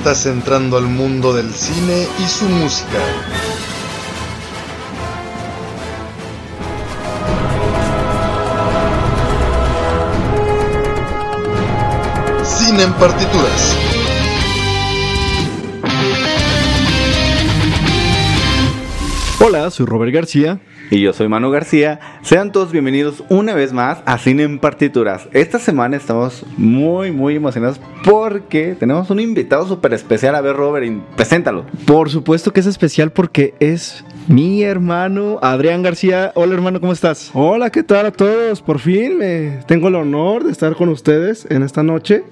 Estás entrando al mundo del cine y su música. Cine en partituras. Hola, soy Robert García. Y yo soy Manu García. Sean todos bienvenidos una vez más a Cine en Partituras. Esta semana estamos muy, muy emocionados porque tenemos un invitado súper especial. A ver, Robert, y preséntalo. Por supuesto que es especial porque es mi hermano Adrián García. Hola hermano, ¿cómo estás? Hola, ¿qué tal a todos? Por fin me tengo el honor de estar con ustedes en esta noche.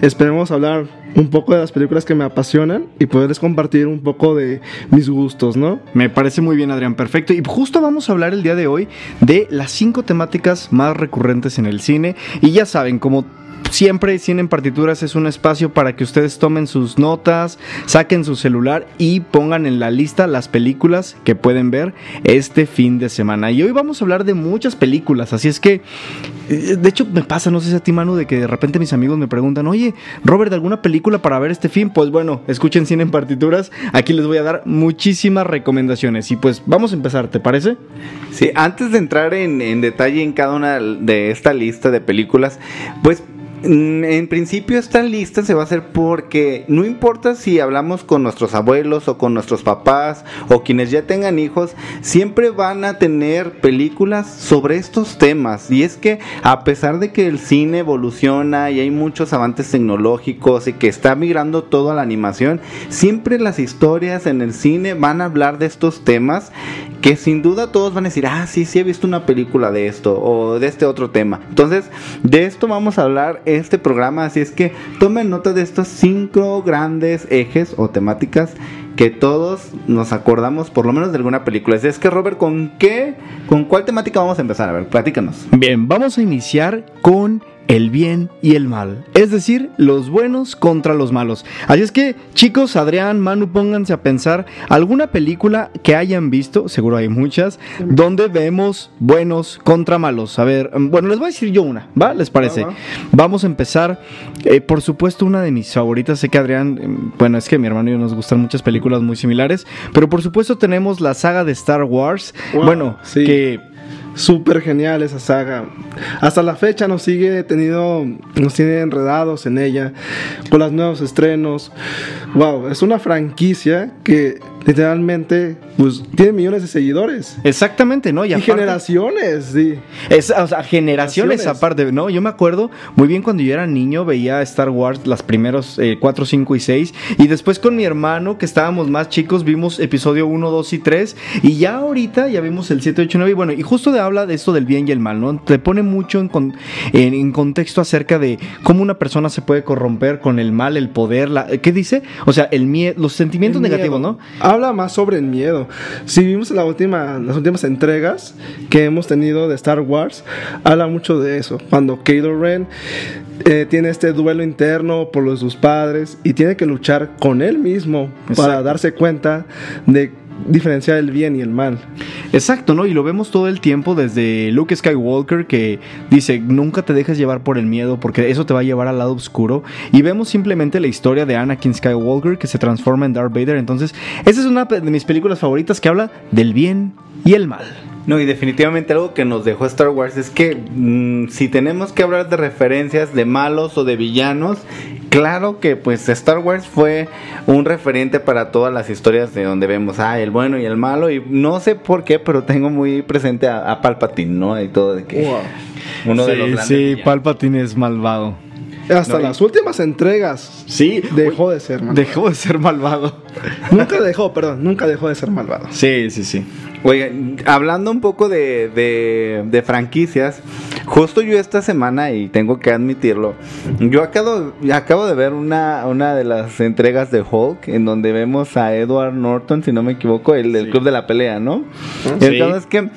Esperemos hablar un poco de las películas que me apasionan y poderles compartir un poco de mis gustos, ¿no? Me parece muy bien Adrián, perfecto. Y justo vamos a hablar el día de hoy de las cinco temáticas más recurrentes en el cine. Y ya saben, como Siempre Cine en Partituras es un espacio para que ustedes tomen sus notas, saquen su celular y pongan en la lista las películas que pueden ver este fin de semana. Y hoy vamos a hablar de muchas películas, así es que, eh, de hecho me pasa, no sé si a ti Manu, de que de repente mis amigos me preguntan, oye, Robert, ¿alguna película para ver este fin? Pues bueno, escuchen Cine en Partituras, aquí les voy a dar muchísimas recomendaciones. Y pues vamos a empezar, ¿te parece? Sí, antes de entrar en, en detalle en cada una de esta lista de películas, pues En principio esta lista se va a hacer porque no importa si hablamos con nuestros abuelos o con nuestros papás o quienes ya tengan hijos, siempre van a tener películas sobre estos temas. Y es que a pesar de que el cine evoluciona y hay muchos avances tecnológicos y que está migrando todo a la animación, siempre las historias en el cine van a hablar de estos temas que sin duda todos van a decir, ah, sí, sí he visto una película de esto o de este otro tema. Entonces, de esto vamos a hablar este programa, así es que tomen nota de estos cinco grandes ejes o temáticas que todos nos acordamos por lo menos de alguna película. Así es que Robert, ¿con qué, con cuál temática vamos a empezar? A ver, platícanos. Bien, vamos a iniciar con el bien y el mal, es decir, los buenos contra los malos. Así es que, chicos, Adrián, Manu, pónganse a pensar alguna película que hayan visto, seguro hay muchas, donde vemos buenos contra malos. A ver, mm, bueno, les voy a decir yo una, ¿va? ¿Les parece? Va, va. Vamos a empezar, eh, por supuesto, una de mis favoritas. Sé que Adrián, eh, bueno, es que mi hermano y yo nos gustan muchas películas muy similares, pero por supuesto tenemos la saga de Star Wars. Wow, bueno, sí. que Súper genial esa saga. Hasta la fecha nos sigue tenido, nos tiene enredados en ella con los nuevos estrenos. Wow, es una franquicia que literalmente pues tiene millones de seguidores. Exactamente, ¿no? Y, aparte- generaciones, sí. Es, o sea, generaciones, Generaciones. aparte, ¿no? Yo me acuerdo muy bien cuando yo era niño, veía Star Wars las primeros 4, 5 y 6. Y después con mi hermano, que estábamos más chicos, vimos episodio 1, 2 y 3. Y ya ahorita ya vimos el 7, 8, 9. Y bueno, y justo de habla de esto del bien y el mal, ¿no? Te pone mucho en, con- en, en contexto acerca de cómo una persona se puede corromper con el mal, el poder. La, ¿Qué dice? O sea, el miedo, los sentimientos El negativos, miedo. ¿no? Habla más sobre el miedo. Si vimos la última, las últimas entregas que hemos tenido de Star Wars, habla mucho de eso. Cuando Kylo Ren eh, tiene este duelo interno por los de sus padres y tiene que luchar con él mismo para darse cuenta de diferenciar el bien y el mal. Exacto, ¿no? Y lo vemos todo el tiempo desde Luke Skywalker que dice, nunca te dejes llevar por el miedo porque eso te va a llevar al lado oscuro. Y vemos simplemente la historia de Anakin Skywalker que se transforma en Darth Vader. Entonces, esa es una de mis películas favoritas que habla del bien y el mal. No, y definitivamente algo que nos dejó Star Wars es que mm, si tenemos que hablar de referencias de malos o de villanos, claro que pues Star Wars fue un referente para todas las historias de donde vemos ah, el bueno y el malo y no sé por qué, pero tengo muy presente a, a Palpatine, ¿no? Y todo de que uno de los grandes sí, villanos. Palpatine es malvado. Hasta No, y- las últimas entregas Sí, dejó de ser malvado. dejó de ser malvado. Nunca dejó, perdón, nunca dejó de ser malvado. Sí, sí, sí. Oiga, hablando un poco de, de- de franquicias, justo yo esta semana, y tengo que admitirlo, yo acabo, acabo de ver una, una de las entregas de Hulk, en donde vemos a Edward Norton, si no me equivoco, el del Club de la Pelea, ¿no? Entonces que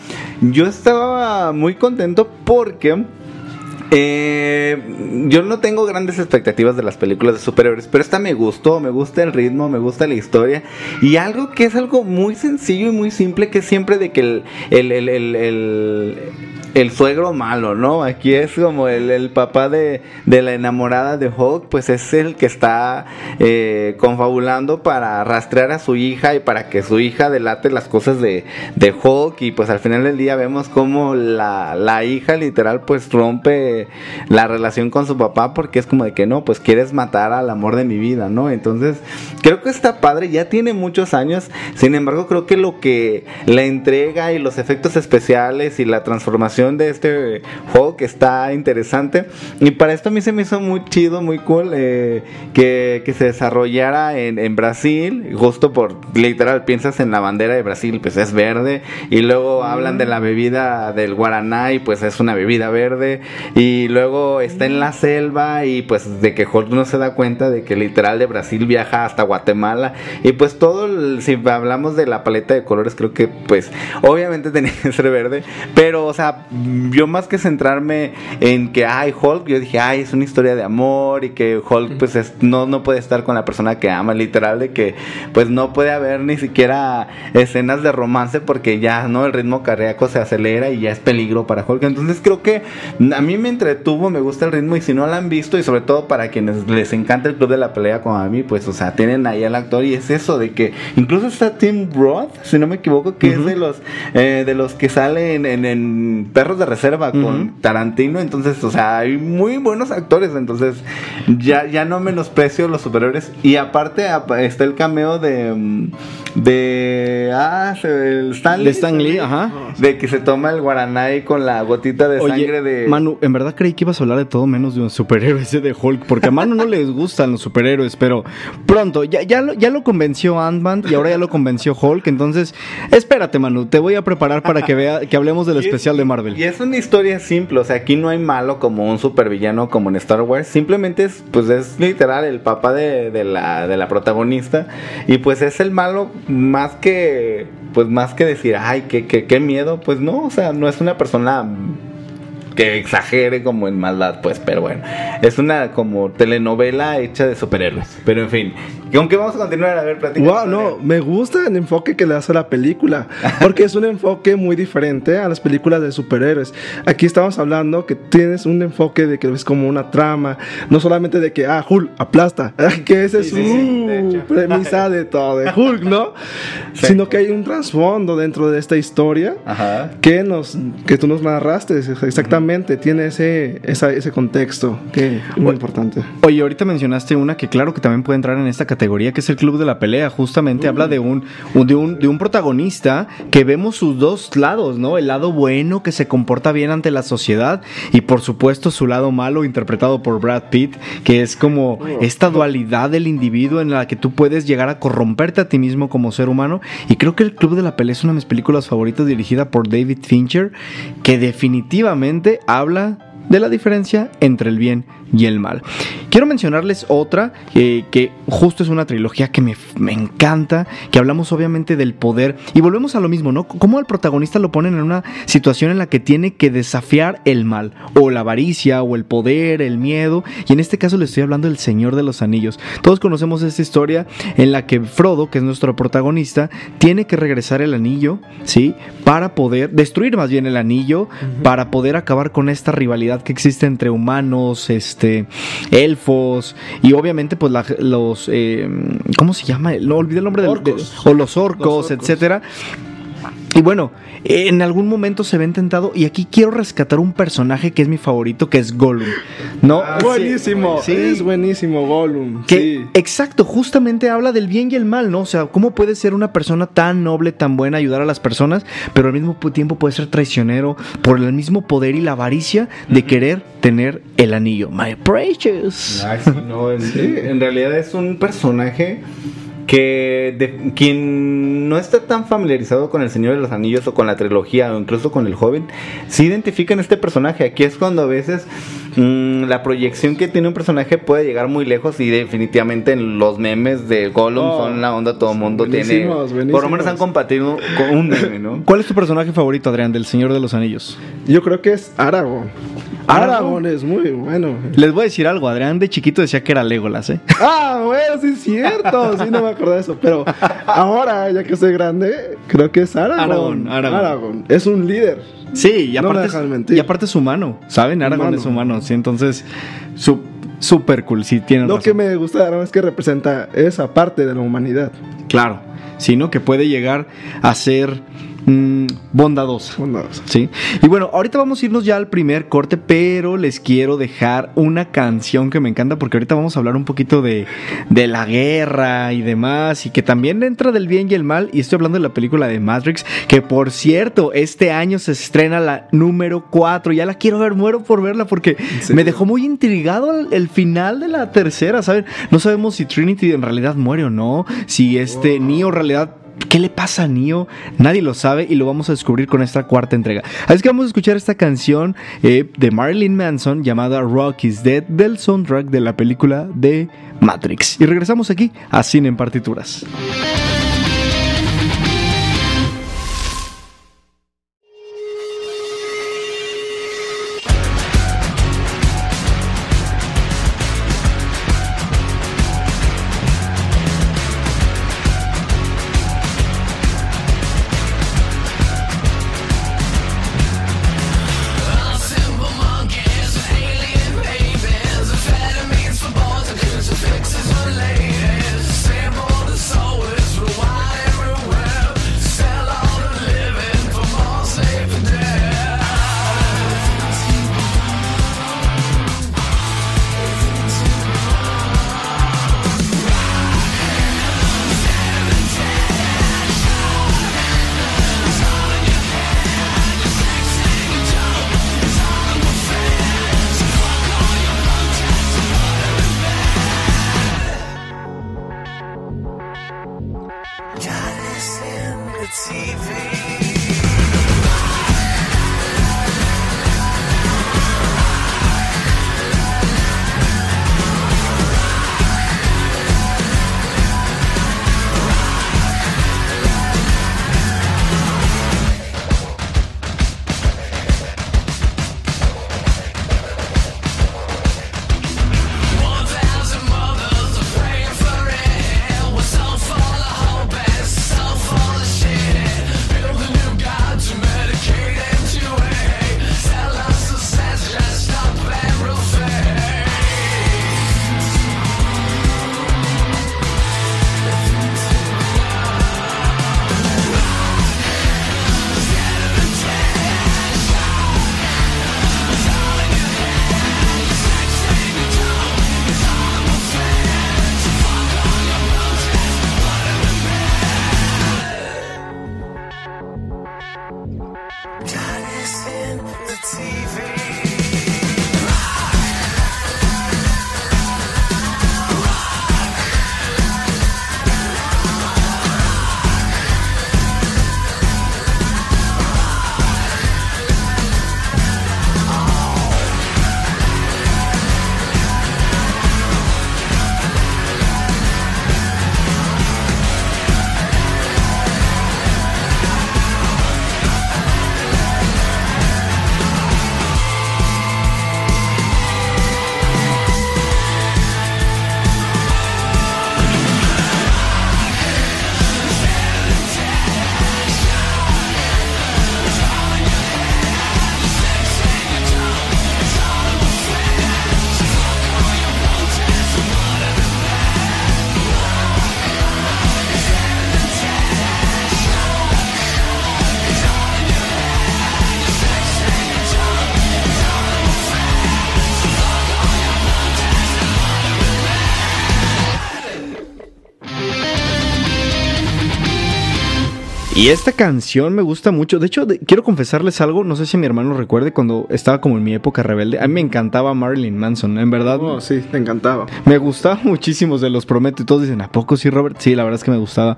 yo estaba muy contento porque... eh, yo no tengo grandes expectativas de las películas de superhéroes, pero esta me gustó, me gusta el ritmo, me gusta la historia. Y algo que es algo muy sencillo y muy simple que siempre de que el, el, el, el- suegro malo, ¿no? Aquí es como el, el papá de, de la enamorada de Hulk, pues es el que está eh, confabulando para rastrear a su hija y para que su hija delate las cosas de, de Hulk y pues al final del día vemos como la, la hija literal pues rompe la relación con su papá porque es como de que no, pues quieres matar al amor de mi vida, ¿no? Entonces creo que está padre, ya tiene muchos años, sin embargo creo que lo que la entrega y los efectos especiales y la transformación de este Hulk está interesante. Y para esto a mí se me hizo muy chido, muy cool eh, que, que se desarrollara en, en Brasil, justo por literal piensas en la bandera de Brasil, pues es verde y luego hablan de la bebida del guaraná y pues es una bebida verde. Y luego está en la selva y pues de que Hulk no se da cuenta de que literal de Brasil viaja hasta Guatemala. Y pues todo, el- si hablamos de la paleta de colores creo que pues obviamente tenía que ser verde, pero o sea, yo más que centrarme en que ay Hulk, yo dije, ay, es una historia de amor y que Hulk pues es- no, no puede estar con la persona que ama, literal de que pues no puede haber ni siquiera escenas de romance porque ya no el ritmo cardíaco se acelera y ya es peligro para Hulk. Entonces creo que a mí me entretuvo, me gusta el ritmo y si no lo han visto y sobre todo para quienes les encanta el club de la pelea como a mí, pues o sea, tienen ahí al actor y es eso de que incluso está Tim Roth, si no me equivoco, que es de los eh, de los que salen en, en Perros de Reserva con Tarantino, entonces, o sea, hay muy buenos actores, entonces ya, ya no menosprecio los superhéroes y aparte apa- está el cameo de mm, de ah, el Stan De Stan Lee, ajá. de que se toma el guaraná ahí con la gotita de sangre de Manu, en verdad creí que ibas a hablar de todo menos de un superhéroe ese de Hulk, porque a Manu no les gustan los superhéroes, pero pronto, ya, ya, lo, ya lo convenció Ant-Man y ahora ya lo convenció Hulk, entonces espérate Manu, te voy a preparar para que vea que hablemos del especial de Marvel. Y es una historia simple, o sea, aquí no hay malo como un supervillano como en Star Wars, simplemente es, pues es literal el papá de, la, de la protagonista. Y pues es el malo más que, pues más que decir, ay, qué, qué, qué miedo, pues no, o sea, no es una persona que exagere como en maldad, pues, pero bueno, es una como telenovela hecha de superhéroes, pero en fin, ¿con qué vamos a continuar? A ver, platícanos. Wow, no, me gusta el enfoque que le hace a la película, porque es un enfoque muy diferente a las películas de superhéroes. Aquí estamos hablando que tienes un enfoque de que es como una trama, no solamente de que, ah, Hulk aplasta, que esa es Sí, sí, sí, su premisa de todo, de Hulk, ¿no? Sí. Sino que hay un trasfondo dentro de esta historia Ajá. que nos que tú nos narraste exactamente tiene ese esa- ese contexto que es muy importante Oye, ahorita mencionaste una que claro que también puede entrar en esta categoría, que es el Club de la Pelea. Justamente habla de un, un- de un de un protagonista que vemos sus dos lados, ¿no? El lado bueno que se comporta bien ante la sociedad y por supuesto su lado malo interpretado por Brad Pitt, que es como esta dualidad del individuo en la que tú puedes llegar a corromperte a ti mismo como ser humano. Y creo que el Club de la Pelea es una de mis películas favoritas dirigida por David Fincher, que definitivamente habla de la diferencia entre el bien y el mal. Quiero mencionarles otra eh, que justo es una trilogía que me, me encanta, que hablamos obviamente del poder y volvemos a lo mismo, ¿no? Cómo al protagonista lo ponen en una situación en la que tiene que desafiar el mal, o la avaricia, o el poder, el miedo, y en este caso le estoy hablando del Señor de los Anillos. Todos conocemos esta historia en la que Frodo, que es nuestro protagonista, tiene que regresar el anillo, ¿sí? Para poder destruir más bien el anillo, para poder acabar con esta rivalidad que existe entre humanos, este, elfos y obviamente pues la- los, eh, ¿cómo se llama? No olvidé el nombre del, Orcos. de- o los orcos, Los orcos. etcétera. Y bueno, en algún momento se ve intentado y aquí quiero rescatar un personaje que es mi favorito, que es Gollum. ¿No? Ah, buenísimo, Sí. es buenísimo Gollum. Que, sí. exacto, justamente habla del bien y el mal, ¿no? O sea, ¿cómo puede ser una persona tan noble, tan buena, ayudar a las personas, pero al mismo tiempo puede ser traicionero por el mismo poder y la avaricia de querer tener el anillo? My precious. Ay, sí, no, en, en realidad es un personaje que de- quien no está tan familiarizado con el Señor de los Anillos o con la trilogía o incluso con el Joven, sí identifican este personaje. Aquí es cuando a veces mm, la proyección que tiene un personaje puede llegar muy lejos y definitivamente en los memes de Gollum Oh, son la onda, todo el mundo tiene... buenísimos, Por lo menos han compartido con un meme, ¿no? ¿Cuál es tu personaje favorito, Adrián, del Señor de los Anillos? Yo creo que es Aragorn. Aragorn es muy bueno. Les voy a decir algo, Adrián de chiquito decía que era Legolas, ¿eh? Ah, bueno, sí es cierto. Sí, no me acordaba de eso. Pero ahora, ya que soy grande, creo que es Aragorn. Aragorn, Aragorn. Es un líder. Sí, y No me aparte, es, y aparte es humano, ¿saben? Humano. es humano, sí, entonces, su- súper cool, sí, tienen Lo razón. que me gusta de Aragorn es que representa esa parte de la humanidad. Claro, sino que puede llegar a ser mm, bondadosa. Bondadosa. Sí. Y bueno, ahorita vamos a irnos ya al primer corte, pero les quiero dejar una canción que me encanta porque ahorita vamos a hablar un poquito de, de la guerra y demás y que también entra del bien y el mal y estoy hablando de la película de Matrix, que por cierto, este año se estrena la número 4, ya la quiero ver, muero por verla porque me dejó muy intrigado el, el final de la tercera, ¿saben? No sabemos si Trinity en realidad muere o no, si este Neo en realidad ¿Qué le pasa a Neo? Nadie lo sabe y lo vamos a descubrir con esta cuarta entrega. Así que vamos a escuchar esta canción eh, de Marilyn Manson llamada Rock is Dead del soundtrack de la película de Matrix. Y regresamos aquí a Cine en Partituras. Y esta canción me gusta mucho. De hecho, de- quiero confesarles algo. No sé si mi hermano recuerde cuando estaba como en mi época rebelde. A mí me encantaba Marilyn Manson. En verdad, Oh, sí, te encantaba. me gustaba muchísimo, se los prometo. Y todos dicen, ¿a poco sí, Robert? Sí, la verdad es que me gustaba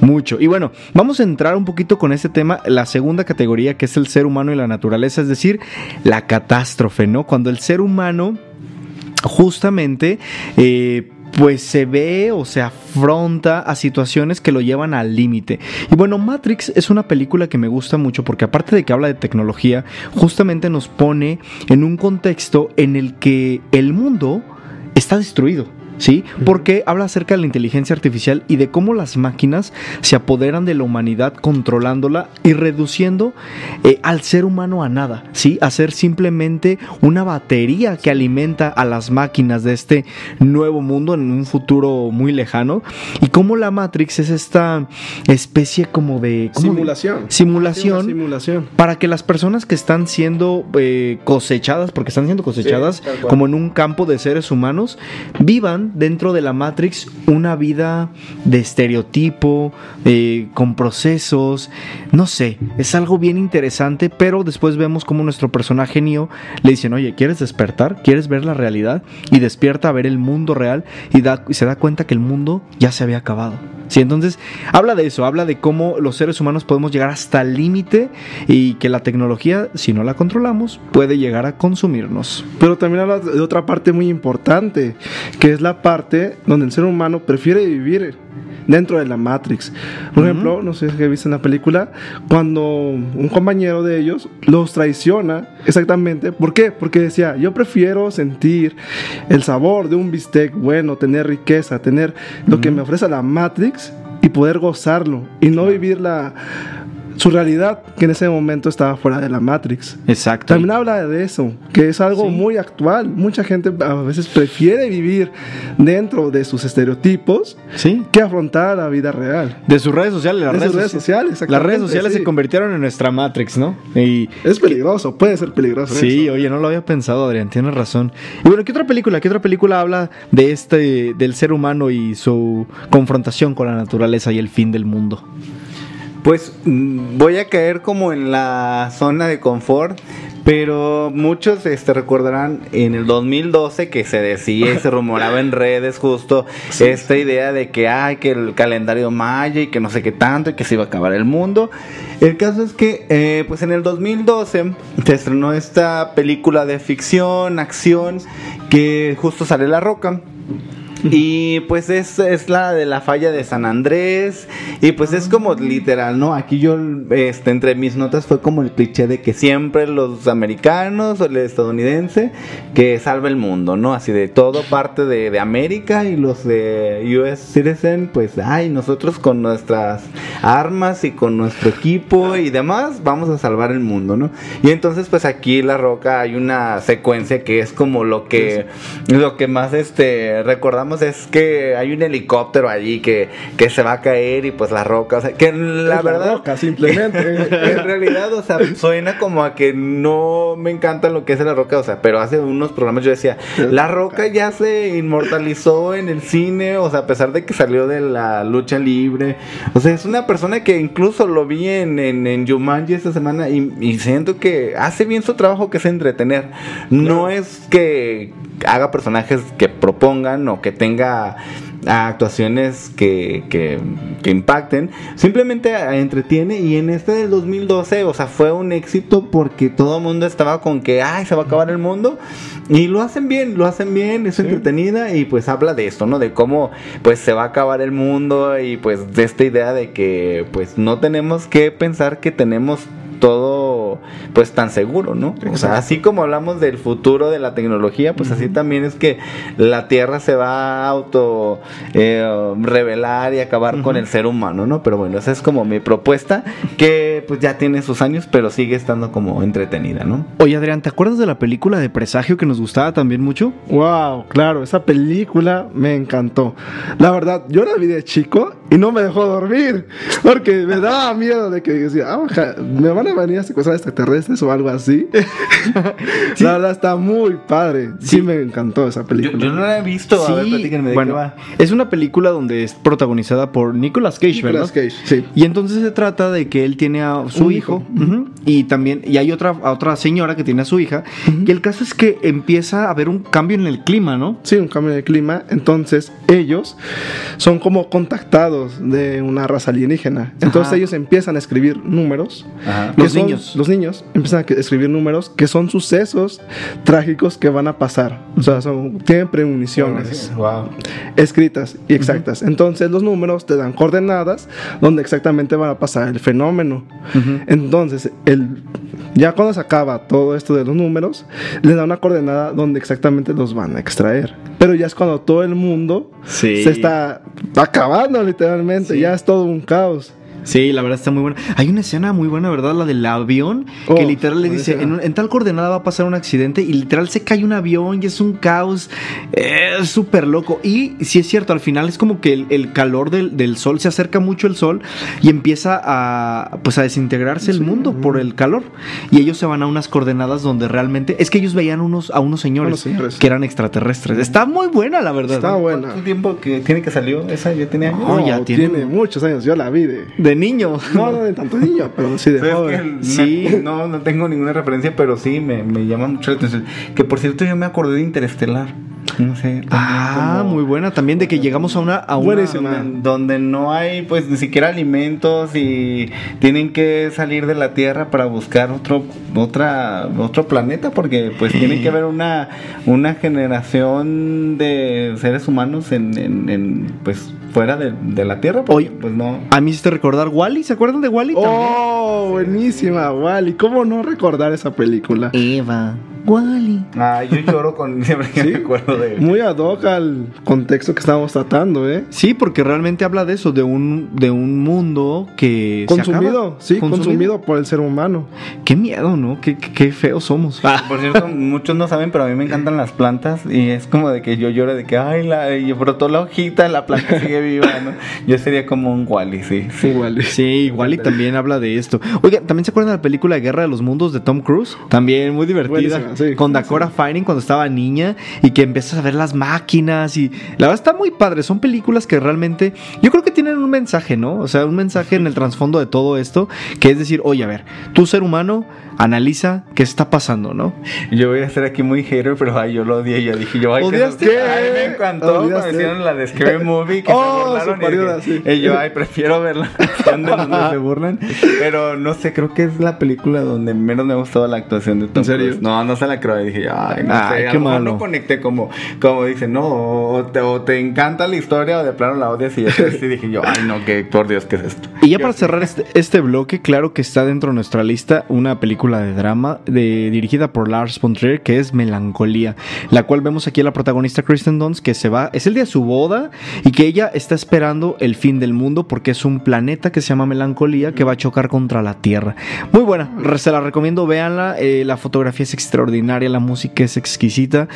mucho. Y bueno, vamos a entrar un poquito con este tema, la segunda categoría, que es el ser humano y la naturaleza, es decir, la catástrofe, ¿no? Cuando el ser humano justamente... eh, pues se ve o se afronta a situaciones que lo llevan al límite. Y bueno, Matrix es una película que me gusta mucho porque aparte de que habla de tecnología, justamente nos pone en un contexto en el que el mundo está destruido. ¿Sí? Porque habla acerca de la inteligencia artificial y de cómo las máquinas se apoderan de la humanidad controlándola y reduciendo eh, al ser humano a nada, ¿sí? A ser simplemente una batería que alimenta a las máquinas de este nuevo mundo en un futuro muy lejano. Y cómo la Matrix es esta especie como de... ¿cómo de- Simulación. Simulación simulación. para que las personas que están siendo eh, cosechadas, porque están siendo cosechadas Sí, como en un campo de seres humanos, vivan dentro de la Matrix una vida de estereotipo, eh, con procesos, no sé, es algo bien interesante, pero después vemos como nuestro personaje Neo le dicen, oye, ¿quieres despertar? ¿Quieres ver la realidad? Y despierta a ver el mundo real y, da- y se da cuenta que el mundo ya se había acabado. Sí, entonces habla de eso, habla de cómo los seres humanos podemos llegar hasta el límite y que la tecnología, si no la controlamos, puede llegar a consumirnos. Pero también habla de otra parte muy importante, que es la parte donde el ser humano prefiere vivir dentro de la Matrix. Por ejemplo, no sé si viste en la película, cuando un compañero de ellos los traiciona, exactamente. ¿Por qué? Porque decía, yo prefiero sentir el sabor de un bistec bueno, tener riqueza, tener lo que me ofrece la Matrix y poder gozarlo y no vivir la su realidad que en ese momento estaba fuera de la Matrix. Exacto. También habla de eso, que es algo muy actual. Mucha gente a veces prefiere vivir dentro de sus estereotipos Sí. que afrontar la vida real. De sus redes sociales, las De redes, sus redes socia- sociales, Las redes sociales sí. se convirtieron en nuestra Matrix, ¿no? Y Es peligroso, puede ser peligroso. Sí, eso. oye, no lo había pensado, Adrián, tienes razón. Y bueno, ¿qué otra película? ¿Qué otra película habla de este, del ser humano y su confrontación con la naturaleza y el fin del mundo? Pues mm, voy a caer como en la zona de confort, pero muchos este, recordarán en el 2012 que se decía y se rumoraba en redes justo esta idea de que hay que el calendario maya y que no sé qué tanto y que se iba a acabar el mundo. El caso es que eh, pues en el 2012 se estrenó esta película de ficción, acción, que justo sale La Roca. Y pues es, es la de la falla de San Andrés. Y pues es como literal, ¿no? Aquí yo, este, entre mis notas fue como el cliché de que siempre los americanos o el estadounidense que salva el mundo, ¿no? Así de todo parte de, de América y los de US Citizen, pues, ay, nosotros con nuestras armas y con nuestro equipo y demás, vamos a salvar el mundo, ¿no? Y entonces, pues aquí La Roca hay una secuencia que es como lo que, lo que más, este, recordamos es que hay un helicóptero allí que, que se va a caer y pues La Roca, o sea, que la Es verdad... Roca, simplemente. en realidad, o sea, suena como a que no me encanta lo que es La Roca, o sea, pero hace unos programas yo decía, La Roca. ya se inmortalizó en el cine, o sea, a pesar de que salió de la lucha libre, o sea, es una persona que incluso lo vi en, en, en Jumanji esta semana y, y siento que hace bien su trabajo que es entretener, no es que haga personajes que propongan o que tenga actuaciones que, que, que impacten, simplemente entretiene. Y en este del 2012, o sea, fue un éxito porque todo el mundo estaba con que, ay, se va a acabar el mundo y lo hacen bien, lo hacen bien, es entretenida y pues habla de esto, ¿no? De cómo pues se va a acabar el mundo y pues de esta idea de que pues no tenemos que pensar que tenemos todo pues tan seguro, ¿no? O sea, así como hablamos del futuro de la tecnología, pues así también es que la Tierra se va a auto eh, revelar y acabar con el ser humano, ¿no? Pero bueno, esa es como mi propuesta, que pues ya tiene sus años, pero sigue estando como entretenida, ¿no? Oye, Adrián, ¿te acuerdas de la película de Presagio que nos gustaba también mucho? Wow, claro, esa película me encantó. La verdad, yo la vi de chico y no me dejó dormir porque me daba miedo de que decía, ah, me van a venir a secuestrar extraterrestres o algo así. La verdad está muy padre. Sí, me encantó esa película. yo no la he visto. a ver, platíquenme de bueno, qué va. es una película donde es protagonizada por Nicolas Cage, ¿verdad? Nicolas Cage, sí. Y entonces se trata de que él tiene a su Un hijo, y también y hay otra a otra señora que tiene a su hija y el caso es que empieza a haber un cambio en el clima, ¿no? Sí, un cambio de clima. Entonces, ellos son como contactados de una raza alienígena. Entonces, Ajá. ellos empiezan a escribir números. Ajá. Los son- niños. Los niños empiezan a escribir números que son sucesos trágicos que van a pasar. O sea, son, tienen premoniciones Wow. escritas y exactas. Entonces, los números te dan coordenadas donde exactamente van a pasar el fenómeno. Entonces, el, ya cuando se acaba todo esto de los números, les da una coordenada donde exactamente los van a extraer. Pero ya es cuando todo el mundo Sí. se está acabando literalmente. Sí. Ya es todo un caos. Sí, la verdad está muy buena. Hay una escena muy buena, ¿verdad? La del avión, que Oh, literal le dice, en, un- en tal coordenada va a pasar un accidente y literal se cae un avión y es un caos. Es súper loco. Y sí es cierto, al final es como que el, el calor del, del sol, se acerca mucho el sol y empieza a, pues, a desintegrarse el mundo por el calor. Y ellos se van a unas coordenadas donde realmente... Es que ellos veían unos, a unos señores, Unos señores. que eran extraterrestres. Está muy buena, la verdad. Está buena. ¿Cuánto tiempo que tiene que salió? ¿Esa ya tenía años? No, ya tiene- tiene muchos años. Yo la vi de. De niño. No, no de tanto niño, pero sí de ¿Sabes joven. Sí. No, no tengo ninguna referencia, pero sí me, me llama mucho la atención. Que por cierto, yo me acordé de Interestelar. No sé. Ah, como- muy buena. También de que llegamos a una... A una. Donde, donde no hay pues ni siquiera alimentos y tienen que salir de la Tierra para buscar otro otra otro planeta porque pues tiene que haber una una generación de seres humanos en, en- en, pues fuera de, de la Tierra porque, Oye. pues no A mí hiciste recordar Wally, ¿se acuerdan de Wally Oh, buenísima, Wally. ¿Cómo no recordar esa película? Eva. Wally. Ah, yo lloro con siempre que me acuerdo de Muy ad hoc al contexto que estábamos tratando, ¿eh? Sí, porque realmente habla de eso, de un, de un mundo que se Consumido, acaba. sí, consumido. por el ser humano. Qué miedo, ¿no? Qué, qué, qué feos somos. Por cierto, muchos no saben, pero a mí me encantan las plantas y es como de que yo lloro de que, ay, la, y brotó la hojita, la planta sigue viva, ¿no? Yo sería como un Wally, sí. Sí, Wally. Sí, Wally también habla de esto. Oigan, ¿también se acuerdan de la película Guerra de los Mundos de Tom Cruise? También muy divertida. Sí. Con Dakota Fanning cuando estaba niña y que empiezas a ver las máquinas y la verdad está muy padre. Son películas que realmente yo creo que tienen un mensaje, ¿no? O sea, un mensaje en el trasfondo de todo esto, que es decir, oye, a ver, tú ser humano, analiza qué está pasando, ¿no? Yo voy a ser aquí muy hater, pero ay, yo lo odié. Yo dije, yo, ay, que ¿Odiaste? eso- Ay, me encantó cuando hicieron la de Scary Movie que Oh, se burlaron. y, dije- ayuda, sí. y yo, ay, prefiero ver la versión de donde se burlan. Pero no sé, creo que es la película donde menos me ha gustado la actuación de Tom ¿En serio? No, no se la creo. Y dije, ay, no Ay, sé. qué malo. no conecté como, como dicen, no, o te, o te encanta la historia o de plano la odias. Y yo sí dije yo, ay, no, que por Dios, ¿qué es esto? Y ya para cerrar este, este bloque, claro que está dentro de nuestra lista una película de drama de, dirigida por Lars von Trier que es Melancolía, la cual vemos aquí a la protagonista Kristen Dunst que se va, es el día de su boda y que ella está esperando el fin del mundo porque es un planeta que se llama Melancolía que va a chocar contra la Tierra. Muy buena, se la recomiendo, véanla, eh, la fotografía es extraordinaria, la música es exquisita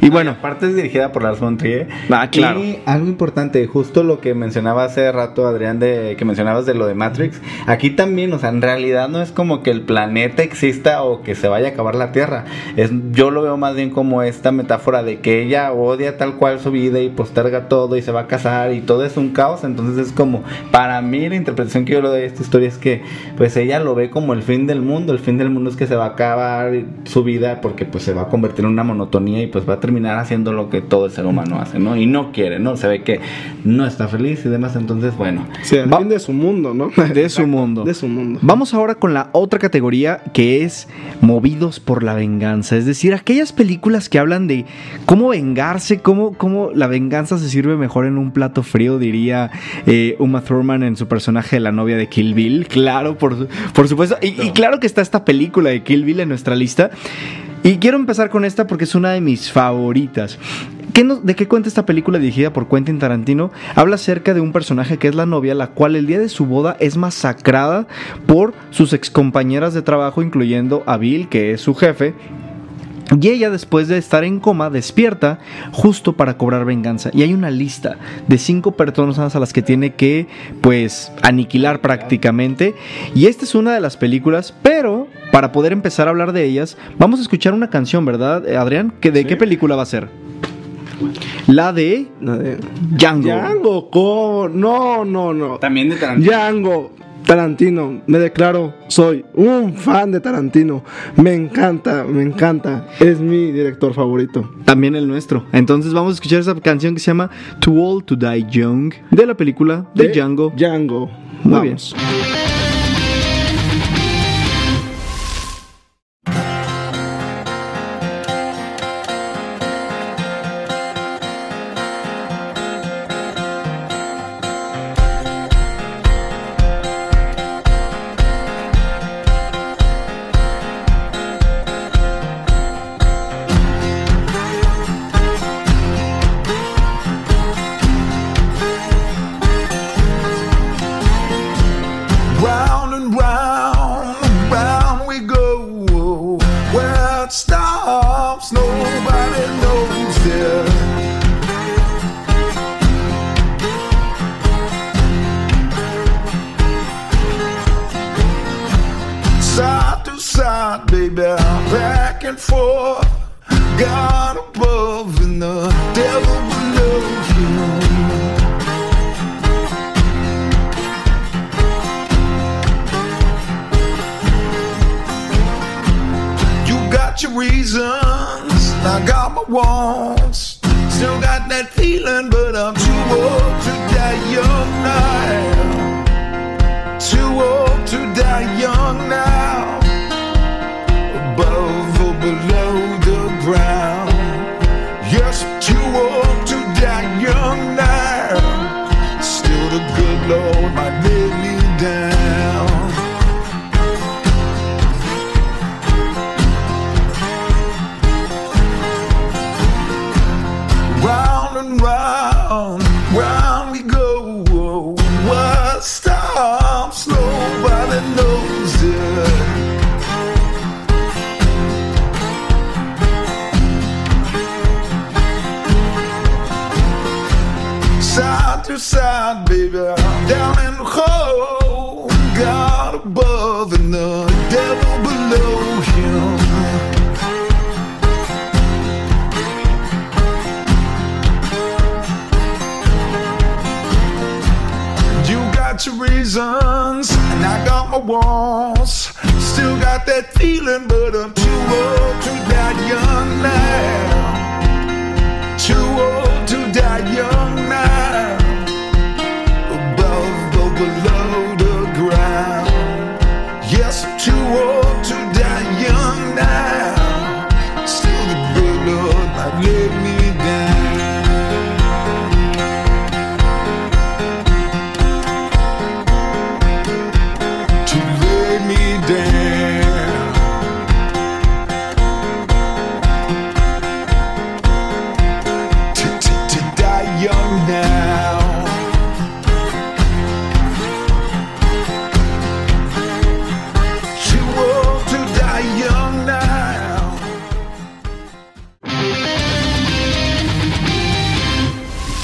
y bueno, aparte es dirigida por Lars von Trier. Ah, claro. Y algo importante, justo lo que mencionaba hace rato Adrián de que mencionabas de lo de Matrix, aquí también, o sea, en realidad no es como que el planeta exista o que se vaya a acabar la Tierra. Es yo lo veo más bien como esta metáfora de que ella odia tal cual su vida y posterga todo y se va a casar y todo es un caos, entonces es como para mí la interpretación que yo le doy a esta historia es que pues ella lo ve como el fin del mundo, el fin del mundo es que se va a acabar su vida porque pues se va a convertir en una monotonía y pues va a terminar haciendo lo que todo el ser humano hace, ¿no? Y no quiere, ¿no? Se ve que no está feliz y demás, entonces bueno. Sí, Va- fin de su mundo, ¿no? de su mundo. De su mundo. Vamos ahora con la otra categoría que es movidos por la venganza. Es decir, aquellas películas que hablan de cómo vengarse, cómo, cómo la venganza se sirve mejor en un plato frío, diría eh, Uma Thurman en su personaje de la novia de Kill Bill. Claro, por, por supuesto. Y, y claro que está esta película de Kill Bill en nuestra lista. Y quiero empezar con esta porque es una de mis favoritas. ¿Qué nos- ¿De qué cuenta esta película dirigida por Quentin Tarantino? Habla acerca de un personaje que es la novia, la cual el día de su boda es masacrada por sus excompañeras de trabajo, incluyendo a Bill, que es su jefe. Y ella después de estar en coma despierta justo para cobrar venganza. Y hay una lista de cinco personas a las que tiene que pues aniquilar prácticamente. Y esta es una de las películas, pero para poder empezar a hablar de ellas, vamos a escuchar una canción, ¿verdad, Adrián? ¿Que ¿De qué película va a ser? La de La de- Django. Django, ¿cómo? No, no, no. También de Tarantino. Django, Tarantino, me declaro, soy un fan de Tarantino. Me encanta, me encanta. Es mi director favorito. También el nuestro. Entonces vamos a escuchar esa canción que se llama Too Old to Die Young de la película de, Django. Django. Muy Vamos. Round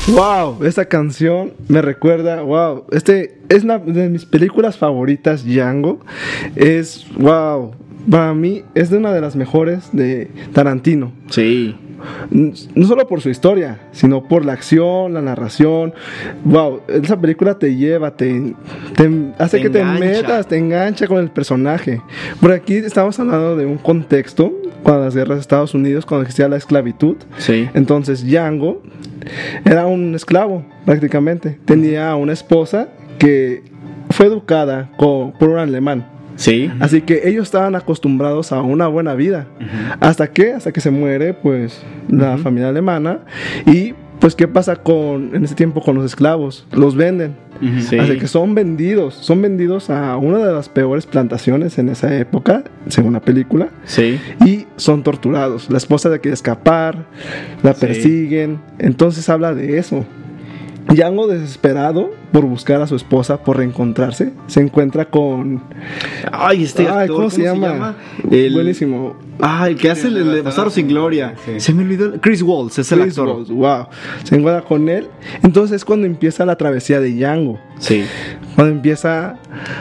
Wow, esta canción me recuerda, wow, este es una de mis películas favoritas, Django. Es, wow, para mí es de una de las mejores de Tarantino. Sí. No solo por su historia, sino por la acción, la narración. Wow, esa película te lleva, te, te hace Te que te metas, te engancha con el personaje. Por aquí estamos hablando de un contexto, cuando las guerras de Estados Unidos, cuando existía la esclavitud. Sí. Entonces Django era un esclavo prácticamente. Tenía una esposa que fue educada por un alemán. Sí. Así que ellos estaban acostumbrados a una buena vida. ¿Hasta qué? Hasta que se muere pues la familia alemana. Y pues ¿qué pasa con en ese tiempo con los esclavos? Los venden. Sí. Así que son vendidos. Son vendidos a una de las peores plantaciones en esa época, según la película. Sí. Y son torturados. La esposa de quiere escapar, la Sí. persiguen. Entonces habla de eso. Django desesperado por buscar a su esposa, por reencontrarse, se encuentra con... Ay, este Ay, actor, ¿cómo se llama? El, Buenísimo. Ah, el que hace el, el de Bastardo sin Gloria. Sí. Se me olvidó. Chris Waltz es el Chris actor. Waltz, wow. Se encuentra con él. Entonces es cuando empieza la travesía de Django. Sí. Cuando empieza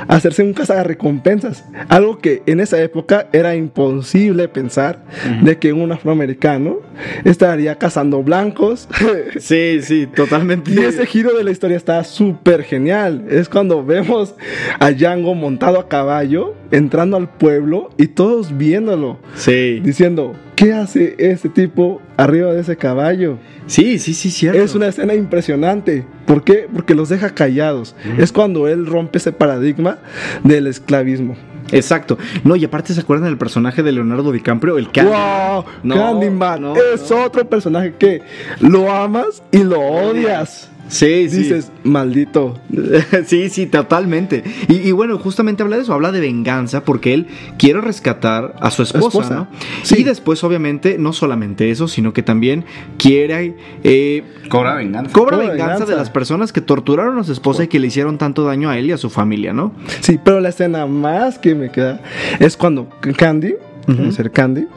a hacerse un recompensas Algo que en esa época era imposible pensar de que un afroamericano estaría cazando blancos. Sí, sí, totalmente. Y ese giro de la historia está súper genial. Es cuando vemos a Django montado a caballo, entrando al pueblo y todos viéndolo, Sí. diciendo, ¿qué hace ese tipo arriba de ese caballo? Sí, sí, sí, cierto. Es una escena impresionante. ¿Por qué? Porque los deja callados. Es cuando él rompe ese paradigma del esclavismo. Exacto. No, y aparte se acuerdan del personaje de Leonardo DiCaprio, el Candy. ¡Wow! No, Candyman no, es otro personaje que lo amas y lo odias. Sí, sí. Dices, maldito. sí, sí, totalmente. Y, y bueno, justamente habla de eso, habla de venganza porque él quiere rescatar a su esposa, Esposa. ¿no? Sí. Y después, obviamente, no solamente eso, sino que también quiere... eh, Cobra venganza. cobra Cobra venganza, venganza. de las personas que torturaron a su esposa y que le hicieron tanto daño a él y a su familia, ¿no? Sí, pero la escena más que me queda es cuando Candy, debe ser Candy,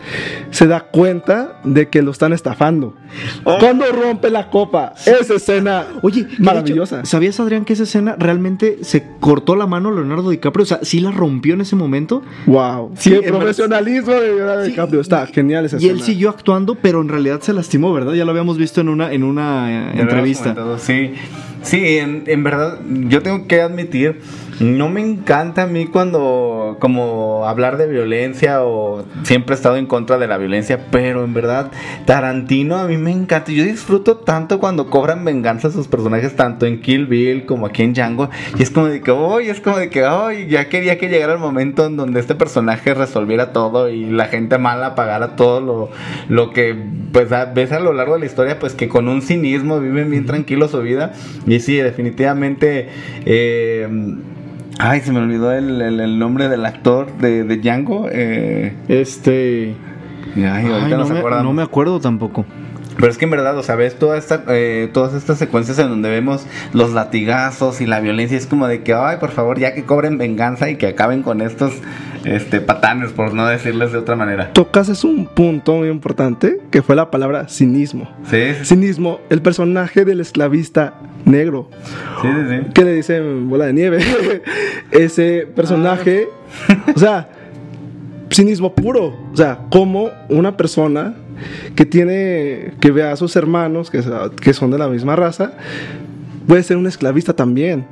se da cuenta de que lo están estafando. Cuando rompe la copa, esa escena Oye, maravillosa. hecho, ¿Sabías, Adrián, que esa escena realmente se cortó la mano a Leonardo DiCaprio? O sea, sí la rompió en ese momento. wow. Sí, Sí, el profesionalismo de Leonardo Sí, DiCaprio está genial esa Y él escena. siguió actuando, pero en realidad se lastimó, ¿verdad? Ya lo habíamos visto en una, en una eh, entrevista. Sí, sí en, en verdad, yo tengo que admitir, no me encanta a mí cuando, como hablar de violencia o siempre he estado en contra de la violencia, pero en verdad, Tarantino a mí me encanta. Yo disfruto tanto cuando cobran venganza a sus personajes, tanto en Kill Bill como aquí en Django. Y es como de que, hoy es como de que, hoy ya quería que llegara el momento en donde este personaje resolviera todo y la gente mala pagara todo lo, lo que, pues, a- ves a lo largo de la historia, pues que con un cinismo viven bien tranquilo su vida. Y sí, definitivamente. eh, Ay, se me olvidó el, el- el nombre del actor de, de Django. Eh, Este. ay, no, me, no me acuerdo tampoco. Pero es que en verdad, o sea, ves toda esta, eh, todas estas secuencias en donde vemos los latigazos y la violencia. Es como de que, ay, por favor, ya que cobren venganza y que acaben con estos este, patanes, por no decirles de otra manera. Tocas es un punto muy importante que fue la palabra cinismo. Sí, sí, sí. Cinismo, el personaje del esclavista negro. sí, sí. que le dicen bola de nieve. Ese personaje, o sea, cinismo puro. O sea, como una persona que tiene, que ve a sus hermanos, que, que son de la misma raza, puede ser un esclavista también.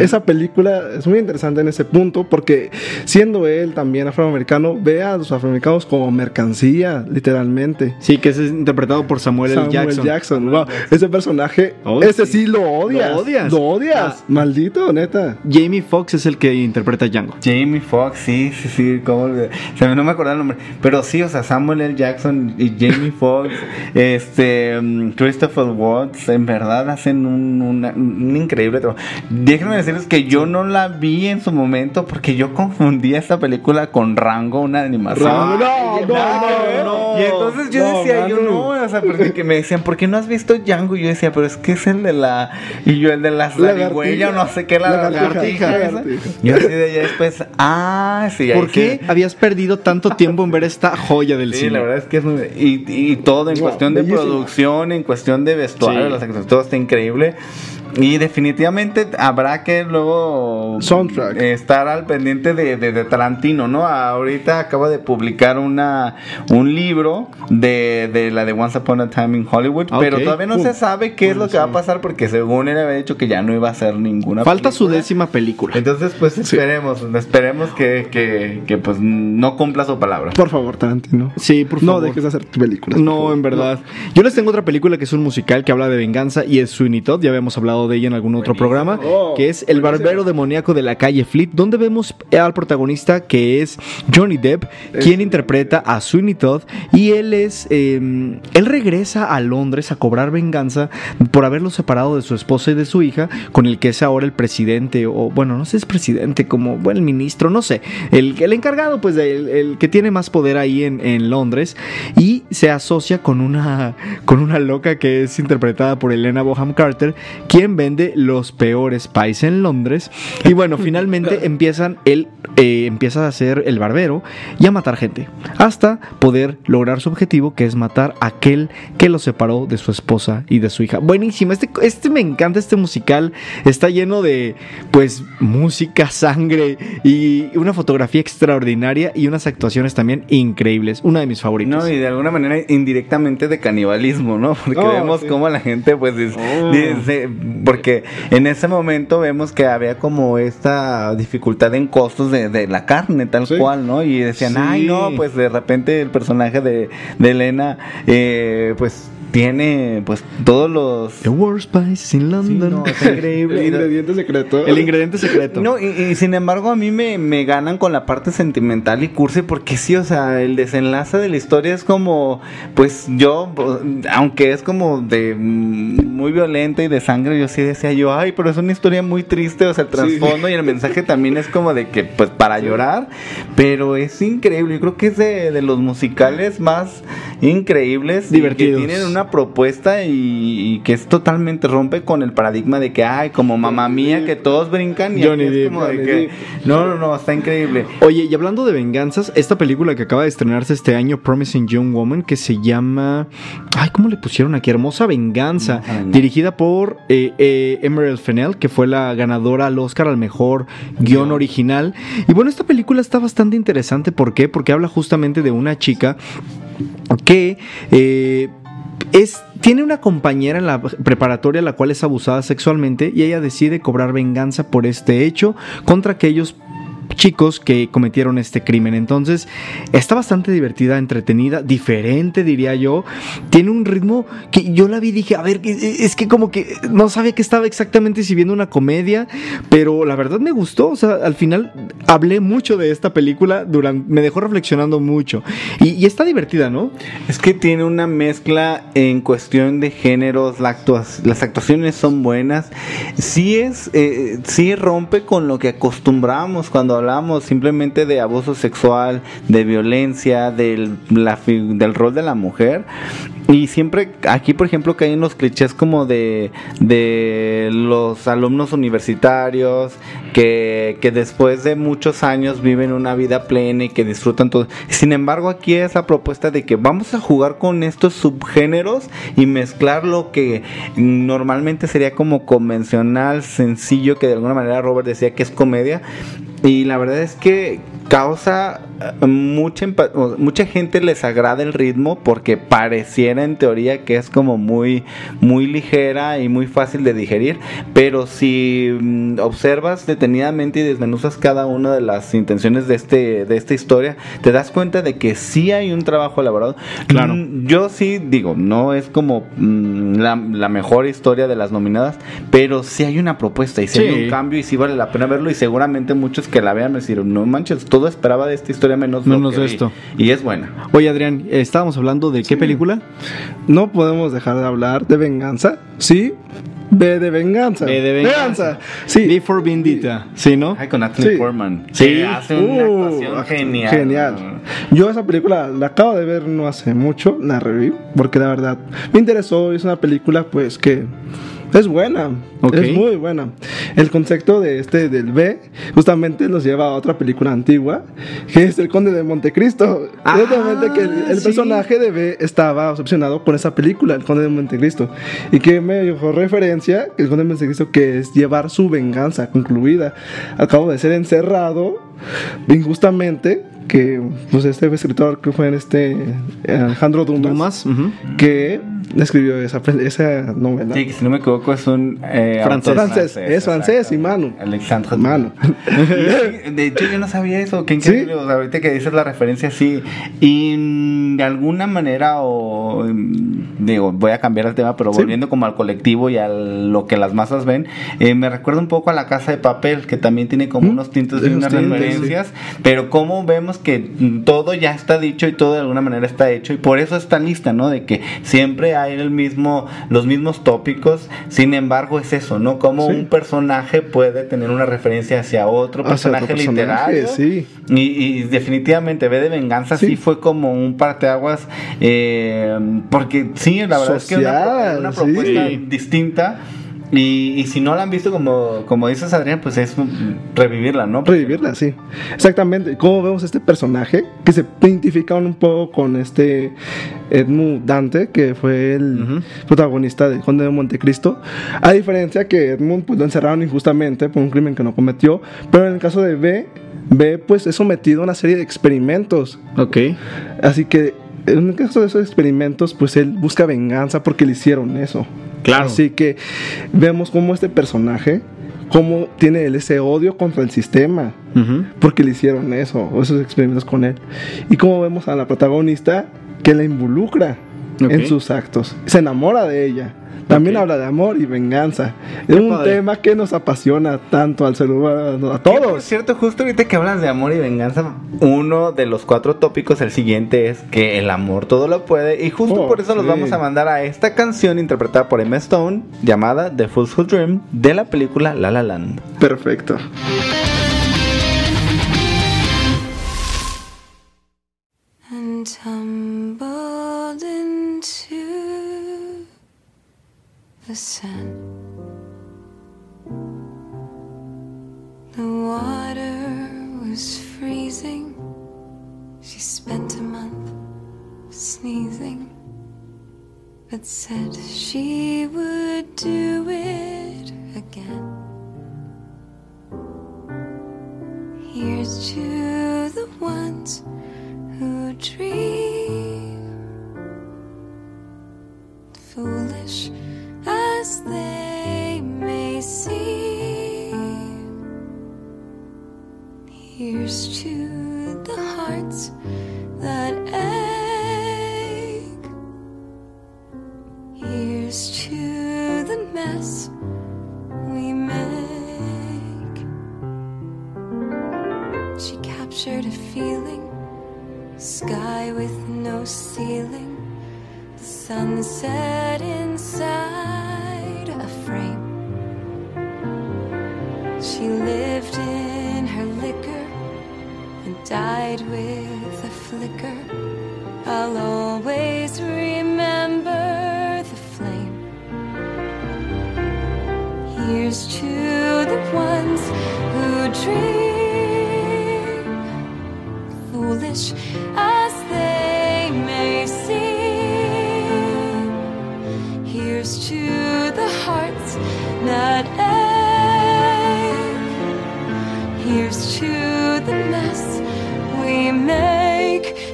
Esa película es muy interesante en ese punto porque siendo él también afroamericano, ve a los afroamericanos como mercancía, literalmente. Sí, que es interpretado por Samuel, L. Samuel Jackson. Jackson. wow. Ese personaje, Oh, ese sí. sí lo odias. Lo odias. Lo odias. Ah. Maldito, neta. Jamie Foxx es el que interpreta a Django. Jamie Foxx, sí, sí, sí, cómo? Se me- no me acuerdo el nombre, pero sí, o sea, Samuel L. Jackson y Jamie Foxx, este, mm, Christopher Watts, en verdad hacen un, una- un increíble trabajo. Déjenme decirles que yo no la vi en su momento porque yo confundía esta película con Rango, una animación. Rango, no, no, no, Y entonces yo decía, yo no, o sea, porque que me decían, ¿por qué no has visto Django? Y yo decía, pero es que es el de la, y yo el de las zarigüeya o no sé qué, la Lagartija. Yo así de allá después, ah, sí, ¿Por qué habías perdido tanto tiempo en ver esta joya del Sí, cine? la verdad es que es muy... Y, todo en cuestión de producción, en cuestión de vestuario, las todo está increíble. Y definitivamente habrá que luego Soundtrack. estar al pendiente de, de- de Tarantino, ¿no? Ahorita acaba de publicar una un libro de, de la de Once Upon a Time in Hollywood, pero todavía no Uh, se sabe qué es lo que va a pasar porque según él había dicho que ya no iba a hacer ninguna Falta su décima película. Entonces, pues esperemos, esperemos que, que, que, pues no cumpla su palabra. Por favor, Tarantino. Sí, por No favor. dejes de hacer películas. No, en verdad. Yo les tengo otra película que es un musical que habla de venganza y es Sweeney Todd. Ya habíamos hablado de ella en algún otro programa. Oh, que es El barbero demoníaco de la calle Fleet, donde vemos al protagonista que es Johnny Depp, quien interpreta a Sweeney Todd. Y él es. eh, él regresa a Londres a cobrar venganza por haberlo separado de su esposa y de su hija, con el que es ahora el presidente, o bueno, no sé si es presidente, como bueno, el ministro, no sé. El, el encargado, pues, el, el que tiene más poder ahí en, en Londres. Y se asocia con una, con una loca que es interpretada por Elena Boham Carter, quien vende los peores pies en Londres. Y bueno, finalmente empiezan él eh, empieza a ser el barbero y a matar gente hasta poder lograr su objetivo que es matar a aquel que lo separó de su esposa y de su hija. Buenísimo, este, este me encanta, este musical está lleno de pues música, sangre y una fotografía extraordinaria y unas actuaciones también increíbles. Una de mis favoritas. No, y de alguna manera indirectamente de canibalismo, ¿no? Porque Oh, vemos sí. cómo la gente, pues, dice- Oh. dice- porque en ese momento vemos que había como esta dificultad en costos de, de la carne, tal Sí. cual, ¿no? Y decían, Sí. ay, no, pues de repente el personaje de, de Elena, eh, pues, tiene, pues, todos los... The worst pies in Sí, London. no, está increíble. El ingrediente secreto. El ingrediente secreto. No, y, y sin embargo a mí me, me ganan con la parte sentimental y cursi porque sí, o sea, el desenlace de la historia es como, pues yo, aunque es como de mm, muy violenta y de sangre, yo sí decía yo, ay, pero es una historia muy triste, o sea, el trasfondo y el mensaje también es como de que, pues para llorar, pero es increíble, yo creo que es de, de los musicales más increíbles, y Divertidos. que tienen una propuesta y, y que es totalmente rompe con el paradigma de que, ay, como mamá mía, que todos brincan y Johnny es como de que, no, no, no, está increíble. Oye, y hablando de venganzas, esta película que acaba de estrenarse este año, Promising Young Woman, que se llama. Ay, ¿cómo le pusieron aquí? Hermosa Venganza. Hermosa Venganza. Dirigida por eh, eh, Emerald Fennell, que fue la ganadora al Oscar al mejor guion original. Y bueno, esta película está bastante interesante. ¿Por qué? Porque habla justamente de una chica que. eh, es, tiene una compañera en la preparatoria la cual es abusada sexualmente y ella decide cobrar venganza por este hecho contra aquellos chicos que cometieron este crimen. Entonces, está bastante divertida, entretenida, diferente, diría yo. Tiene un ritmo que yo la vi y dije, a ver, que- es que como que no sabía que estaba exactamente si viendo una comedia, pero la verdad me gustó. O sea, al final hablé mucho de esta película, durante, me dejó reflexionando mucho. Y, y está divertida, ¿no? Es que tiene una mezcla en cuestión de géneros, la las actuaciones son buenas. Sí es, eh, sí rompe con lo que acostumbrábamos cuando hablábamos simplemente de abuso sexual, de violencia, del, la del rol de la mujer. Y siempre aquí, por ejemplo, caen los clichés como de, de los alumnos universitarios que, que después de muchos años viven una vida plena y que disfrutan todo. Sin embargo, aquí es la propuesta de que vamos a jugar con estos subgéneros y mezclar lo que normalmente sería como convencional, sencillo, que de alguna manera Robert decía que es comedia. Y la verdad es que causa eh, mucha, mucha gente les agrada el ritmo porque pareciera en teoría que es como muy muy ligera y muy fácil de digerir pero si mm, observas detenidamente y desmenuzas cada una de las intenciones de este de esta historia te das cuenta de que sí hay un trabajo elaborado Claro. Mm, yo sí digo no es como mm, la, la mejor historia de las nominadas pero sí hay una propuesta y sí, hay un cambio y sí vale la pena verlo y seguramente muchos que la vean me decir no manches todo esperaba de esta historia menos, lo Menos que vi". esto. y es buena Oye, Adrián, estábamos hablando de qué película? No podemos dejar de hablar de venganza. Sí, B de venganza. B de venganza. Sí. Before Vendetta, ¿sí, no? Ay, con Natalie Sí. Portman Sí. que hace una Uh, actuación genial Genial. Yo esa película la acabo de ver no hace mucho, la reví, porque la verdad me interesó. Es una película pues que es buena, Ok. es muy buena. El concepto de este del B justamente nos lleva a otra película antigua, que es El Conde de Montecristo. Ah, Justamente que el, el sí. personaje de B estaba obsesionado con esa película, El Conde de Montecristo, y que me dejó referencia El Conde de Montecristo que es llevar su venganza concluida. Acabo de ser encerrado injustamente que pues este escritor que fue este Alejandro Dumas, Dumas, ujú. que escribió esa, esa novela. Sí, que si no me equivoco es un eh, Francés. Francés, es francés, y Manu. Alexandre Manu. De hecho, yo no sabía eso. Qué increíble. Sí. O sea, ahorita que dices la referencia, sí. Y mm, de alguna manera, o mm, digo, voy a cambiar el tema, pero Sí. volviendo como al colectivo y a lo que las masas ven, eh, me recuerda un poco a la casa de papel, que también tiene como Mm, unos tintes y unas tintes, referencias. Pero como vemos que mm, todo ya está dicho y todo de alguna manera está hecho. Y por eso está lista, ¿no? De que siempre hay el mismo, los mismos tópicos. Sin embargo, es eso, ¿no? Como Sí. un personaje puede tener una referencia hacia otro Hacia otro personaje literario. sí. Y, y definitivamente V de Venganza sí. Sí. fue como un parteaguas. eh, porque sí, la verdad es que una, una propuesta distinta. Y, y si no la han visto, como, como dices Adrián, pues es revivirla, ¿no? Revivirla, sí. Exactamente. ¿Cómo vemos este personaje que se identifica un poco con este Edmund Dante, que fue el protagonista de Conde de Montecristo? A diferencia que Edmund pues, lo encerraron injustamente por un crimen que no cometió, pero en el caso de B, B pues es sometido a una serie de experimentos. Ok. Así que en el caso de esos experimentos, pues él busca venganza porque le hicieron eso. Claro. Así que vemos cómo este personaje, cómo tiene él ese odio contra el sistema, porque le hicieron eso, esos experimentos con él. Y cómo vemos a la protagonista que la involucra en sus actos, se enamora de ella. También habla de amor y venganza. Es un padre. tema que nos apasiona tanto al ser humano, a todos. cierto, justo ahorita que hablas de amor y venganza, uno de los cuatro tópicos, el siguiente es que el amor todo lo puede. Y justo Oh, por eso los vamos a mandar a esta canción interpretada por Emma Stone, llamada The Fool's Who Dream, de la película La La Land. Perfecto. and tumbled the sun. The water was freezing. She spent a month sneezing, but said she would do it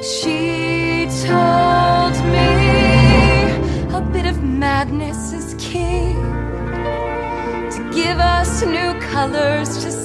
She told me a bit of madness is key to give us new colors to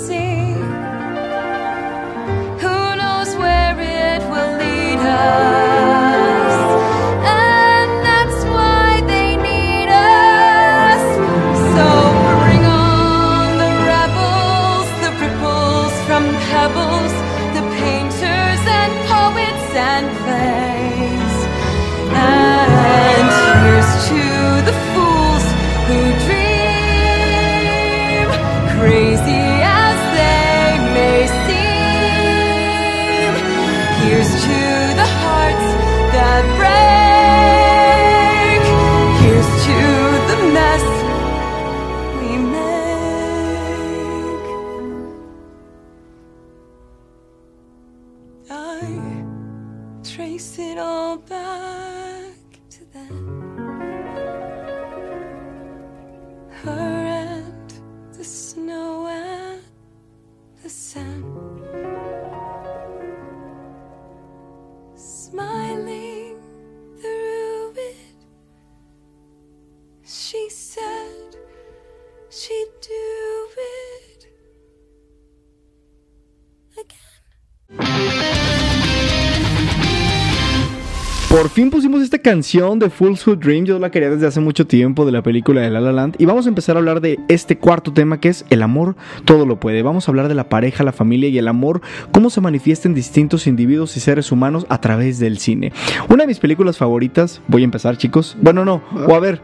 pusimos esta canción de Fools Who Dream. Yo la quería desde hace mucho tiempo de la película de La La Land. Y vamos a empezar a hablar de este cuarto tema que es el amor, todo lo puede. Vamos a hablar de la pareja, la familia y el amor, cómo se manifiesta en distintos individuos y seres humanos a través del cine. Una de mis películas favoritas, voy a empezar, chicos. Bueno, no, o a ver.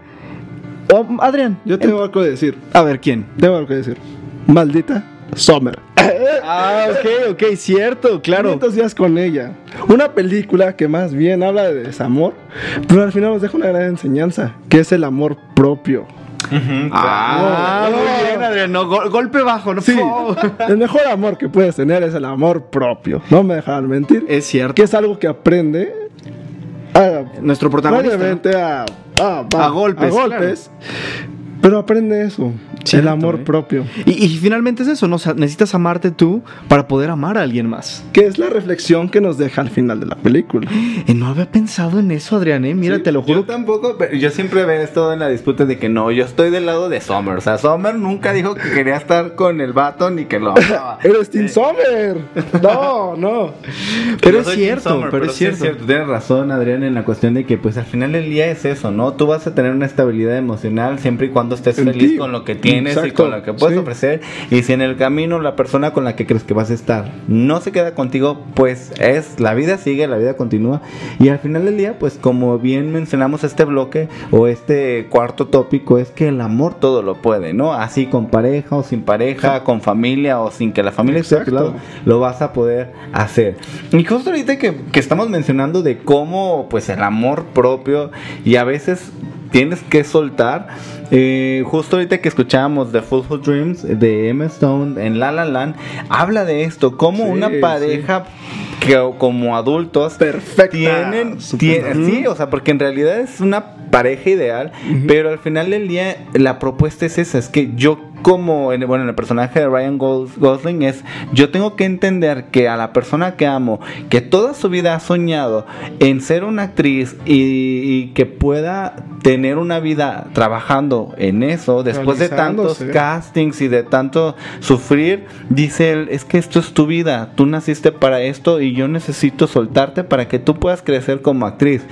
O, Adrián, Yo tengo algo que decir. a ver quién. Tengo algo que decir. Maldita Summer. Ah, ok, ok, cierto, claro. 500 días con ella. Una película que más bien habla de desamor, pero al final nos deja una gran enseñanza, que es el amor propio. Ah, No, muy bien, Adrián. No, gol- golpe bajo, no Sí, el mejor amor que puedes tener es el amor propio. No me dejan mentir. Es cierto. Que es algo que aprende a, Nuestro protagonista. probablemente a, a, A golpes, golpes, Pero aprende eso. Cierto, el amor ¿eh? propio. Y, y finalmente es eso, ¿no? O sea, necesitas amarte tú para poder amar a alguien más. Que es la reflexión que nos deja al final de la película. Eh, no había pensado en eso, Adrián, ¿eh? Mira, te lo juro. Yo tampoco, pero yo siempre veo esto en la disputa de que no, yo estoy del lado de Summer. O sea, Summer nunca dijo que quería estar con el vato ni que lo amaba. Eres Tim Sommer. No, no. Pero es cierto, pero es sí cierto. Tienes razón, Adrián, en la cuestión de que, pues al final del día es eso, ¿no? Tú vas a tener una estabilidad emocional siempre y cuando estés En feliz ti. con lo que tienes y Exacto, con lo que puedes sí. ofrecer. Y si en el camino la persona con la que crees que vas a estar no se queda contigo, pues es la vida sigue, la vida continúa. Y al final del día, pues como bien mencionamos este bloque o este cuarto tópico, es que el amor todo lo puede, ¿no? Así con pareja o sin pareja, con familia o sin que la familia esté a tu lado, lo vas a poder hacer. Y justo ahorita que, que estamos mencionando de cómo pues el amor propio y a veces tienes que soltar, eh, justo ahorita que escuchábamos The Foolful Dreams de Emma Stone en La La Land, habla de esto, como Sí, una sí. pareja que como adultos Perfecta. tienen, Súper. tienen- sí, o sea, porque en realidad es una pareja ideal, pero al final del día la propuesta es esa, es que yo como, en, bueno, en el personaje de Ryan Gos- Gosling es, yo tengo que entender que a la persona que amo, que toda su vida ha soñado en ser una actriz y, y que pueda tener una vida trabajando en eso, después de tantos castings y de tanto sufrir, dice él, es que esto es tu vida, tú naciste para esto y yo necesito soltarte para que tú puedas crecer como actriz.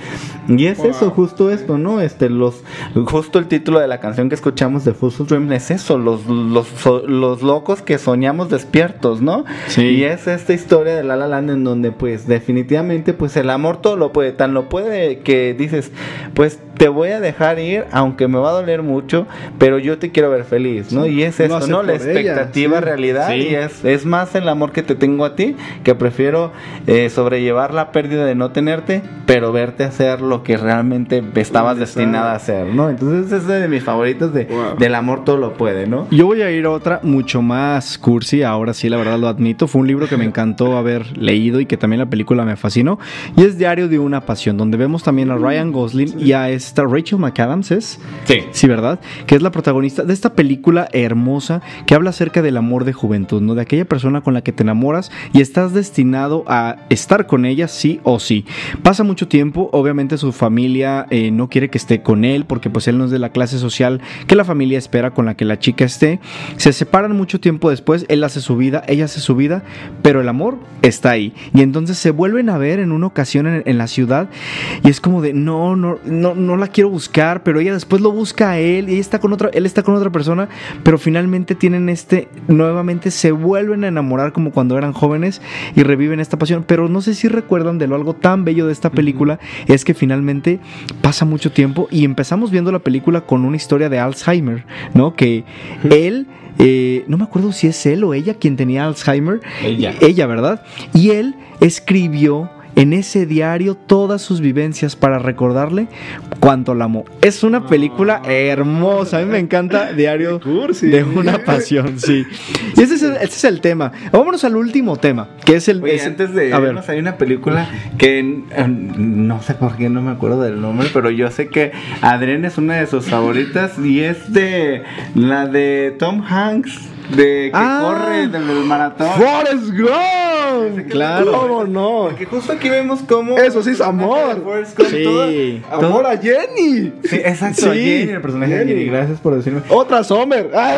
Y es eso, justo esto, ¿no? Este, los, justo el título de la canción que escuchamos de Full Dream es eso, los, los, so- los locos que soñamos despiertos, ¿no? Sí. Y es esta historia de La La Land en donde pues definitivamente pues el amor todo lo puede, tan lo puede que dices, pues te voy a dejar ir, aunque me va a doler mucho, pero yo te quiero ver feliz, ¿no? Y es eso, ¿no? La ella, expectativa sí. realidad Sí. y es, es más el amor que te tengo a ti, que prefiero eh, sobrellevar la pérdida de no tenerte, pero verte hacer lo que realmente estabas destinada a hacer, ¿no? Entonces es de mis favoritos de, Wow. del amor todo lo puede, ¿no? Yo voy a ir a otra mucho más cursi, ahora sí, la verdad lo admito. Fue un libro que me encantó haber leído y que también la película me fascinó. Y es Diario de una Pasión, donde vemos también a Ryan Gosling y a esta Rachel McAdams, ¿es? Sí. Sí, ¿verdad? Que es la protagonista de esta película hermosa que habla acerca del amor de juventud, ¿no? De aquella persona con la que te enamoras y estás destinado a estar con ella sí o sí. Pasa mucho tiempo, obviamente su familia eh, no quiere que esté con él porque pues él no es de la clase social que la familia espera con la que la chica esté. Se separan mucho tiempo después, él hace su vida, ella hace su vida, pero el amor está ahí. Y entonces se vuelven a ver en una ocasión en, en la ciudad y es como de, no, no, no, no la quiero buscar, pero ella después lo busca a él y ella está con otra, él está con otra persona, pero finalmente tienen este, nuevamente se vuelven a enamorar como cuando eran jóvenes y reviven esta pasión. Pero no sé si recuerdan de lo algo tan bello de esta película, es que finalmente pasa mucho tiempo y empezamos viendo la película con una historia de Alzheimer, ¿no? Que él... eh, no me acuerdo si es él o ella quien tenía Alzheimer. Ella. Ella, ¿verdad? Y él escribió en ese diario todas sus vivencias para recordarle cuánto la amó. Es una película hermosa. A mí me encanta Diario de una pasión, sí. Y ese es, el, ese es el tema. Vámonos al último tema, que es el... Oye, es- antes de a ver. hay una película que eh, no sé por qué no me acuerdo del nombre, pero yo sé que Adrián es una de sus favoritas y es de la de Tom Hanks, de que Ah. corre del, del maratón. ¡Forrest Gump! Claro. ¿Cómo no? Porque justo aquí vemos cómo Eso sí es amor. Sí. todo- todo- ¡Amor a Jenny! Sí, exacto, Sí, Jenny, el personaje de Jenny. Jenny, gracias por decirme. Otra Sommer. ¡Ah!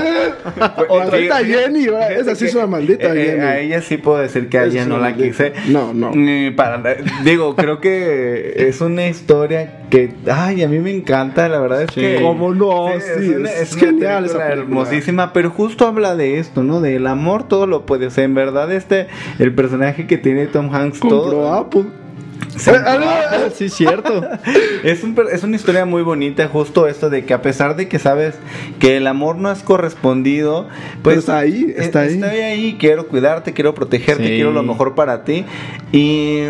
Otra Fíjate- Jenny. ¿verdad? Esa sí que, es una maldita eh, eh, Jenny. A ella sí puedo decir que a ella no la quise. No, no. Para, digo, creo que es una historia que, ay, a mí me encanta, la verdad es que... ¿Cómo no? Sí, una- es una genial esa película película. hermosísima, pero justo habla de esto, ¿no? Del amor todo lo puede, o sea, en verdad este, el personaje que tiene Tom Hanks Compró todo... Apple. Ah, sí, cierto. Es, un es una historia muy bonita, justo esto de que a pesar de que sabes que el amor no es correspondido, pues Pero está ahí, eh, está ahí. Estoy ahí, quiero cuidarte, quiero protegerte, Sí. quiero lo mejor para ti. Y,